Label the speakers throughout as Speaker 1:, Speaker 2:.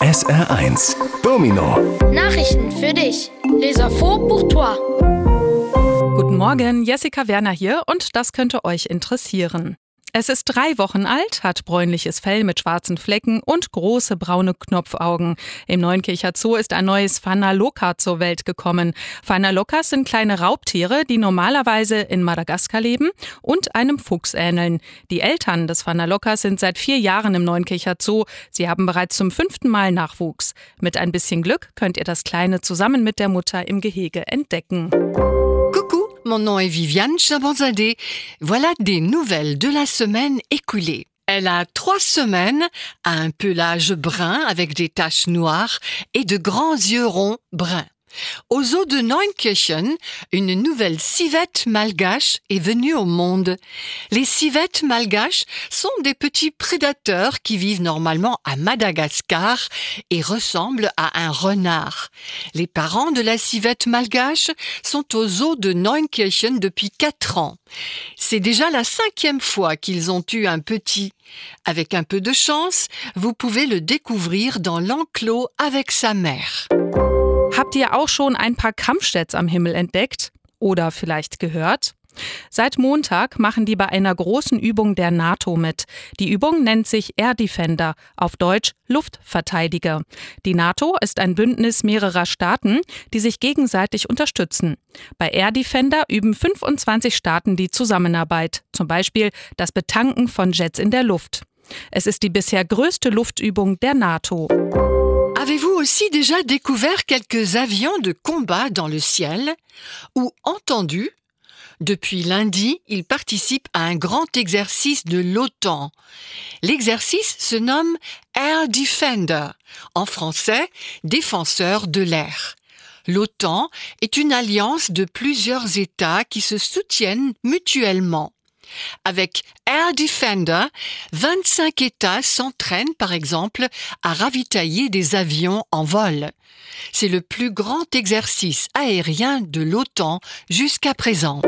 Speaker 1: SR1 Domino
Speaker 2: Nachrichten für dich. Les infos pour toi.
Speaker 3: Guten Morgen, Jessica Werner hier und das könnte euch interessieren. Es ist drei Wochen alt, hat bräunliches Fell mit schwarzen Flecken und große braune Knopfaugen. Im Neunkircher Zoo ist ein neues Phanaloka zur Welt gekommen. Phanalokas sind kleine Raubtiere, die normalerweise in Madagaskar leben und einem Fuchs ähneln. Die Eltern des Phanalokas sind seit vier Jahren im Neunkircher Zoo. Sie haben bereits zum fünften Mal Nachwuchs. Mit ein bisschen Glück könnt ihr das Kleine zusammen mit der Mutter im Gehege entdecken.
Speaker 4: Mon nom est Viviane Chabanzadeh. Voilà des nouvelles de la semaine écoulée. Elle a trois semaines, a un pelage brun avec des taches noires et de grands yeux ronds bruns. Au zoo de Neunkirchen, une nouvelle civette malgache est venue au monde. Les civettes malgaches sont des petits prédateurs qui vivent normalement à Madagascar et ressemblent à un renard. Les parents de la civette malgache sont au zoo de Neunkirchen depuis quatre ans. C'est déjà la cinquième fois qu'ils ont eu un petit. Avec un peu de chance, vous pouvez le découvrir dans l'enclos avec sa mère.
Speaker 3: Habt ihr auch schon ein paar Kampfjets am Himmel entdeckt? Oder vielleicht gehört? Seit Montag machen die bei einer großen Übung der NATO mit. Die Übung nennt sich Air Defender, auf Deutsch Luftverteidiger. Die NATO ist ein Bündnis mehrerer Staaten, die sich gegenseitig unterstützen. Bei Air Defender üben 25 Staaten die Zusammenarbeit, zum Beispiel das Betanken von Jets in der Luft. Es ist die bisher größte Luftübung der NATO.
Speaker 4: Avez-vous aussi déjà découvert quelques avions de combat dans le ciel ou entendu? Depuis lundi, ils participent à un grand exercice de l'OTAN. L'exercice se nomme Air Defender, en français défenseur de l'air. L'OTAN est une alliance de plusieurs États qui se soutiennent mutuellement. Avec Air Defender, 25 États s'entraînent par exemple à ravitailler des avions en vol. C'est le plus grand exercice aérien de l'OTAN jusqu'à présent.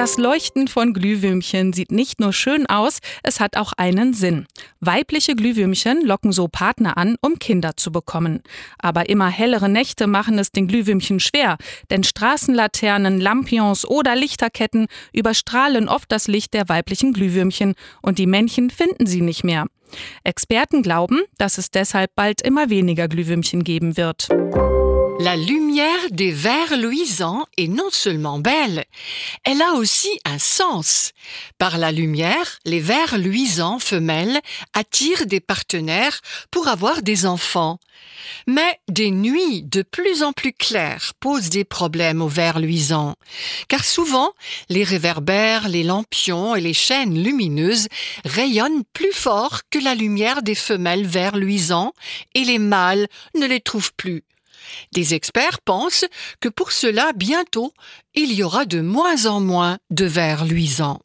Speaker 3: Das Leuchten von Glühwürmchen sieht nicht nur schön aus, es hat auch einen Sinn. Weibliche Glühwürmchen locken so Partner an, um Kinder zu bekommen. Aber immer hellere Nächte machen es den Glühwürmchen schwer, denn Straßenlaternen, Lampions oder Lichterketten überstrahlen oft das Licht der weiblichen Glühwürmchen und die Männchen finden sie nicht mehr. Experten glauben, dass es deshalb bald immer weniger Glühwürmchen geben wird.
Speaker 4: La lumière des vers luisants est non seulement belle, elle a aussi un sens. Par la lumière, les vers luisants femelles attirent des partenaires pour avoir des enfants. Mais des nuits de plus en plus claires posent des problèmes aux vers luisants, car souvent les réverbères, les lampions et les chaînes lumineuses rayonnent plus fort que la lumière des femelles vers luisants et les mâles ne les trouvent plus. Des experts pensent que pour cela, bientôt, il y aura de moins en moins de verres luisants.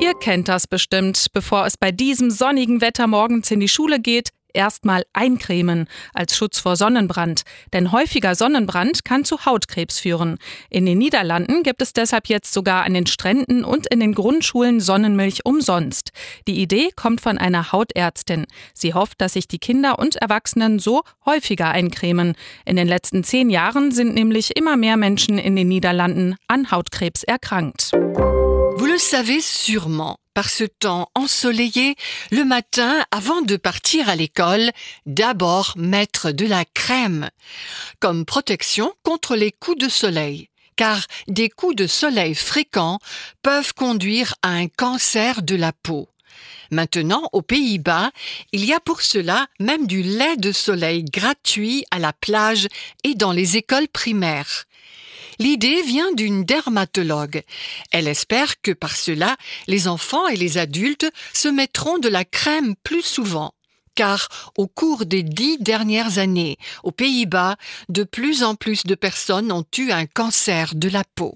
Speaker 3: Ihr kennt das bestimmt. Bevor es bei diesem sonnigen Wetter morgens in die Schule geht, erstmal eincremen als Schutz vor Sonnenbrand. Denn häufiger Sonnenbrand kann zu Hautkrebs führen. In den Niederlanden gibt es deshalb jetzt sogar an den Stränden und in den Grundschulen Sonnenmilch umsonst. Die Idee kommt von einer Hautärztin. Sie hofft, dass sich die Kinder und Erwachsenen so häufiger eincremen. In den letzten zehn Jahren sind nämlich immer mehr Menschen in den Niederlanden an Hautkrebs erkrankt.
Speaker 4: Vous le savez sûrement, par ce temps ensoleillé, le matin, avant de partir à l'école, d'abord mettre de la crème, comme protection contre les coups de soleil. Car des coups de soleil fréquents peuvent conduire à un cancer de la peau. Maintenant, aux Pays-Bas, il y a pour cela même du lait de soleil gratuit à la plage et dans les écoles primaires. L'idée vient d'une dermatologue. Elle espère que par cela, les enfants et les adultes se mettront de la crème plus souvent. Car au cours des dix dernières années, aux Pays-Bas, de plus en plus de personnes ont eu un cancer de la peau.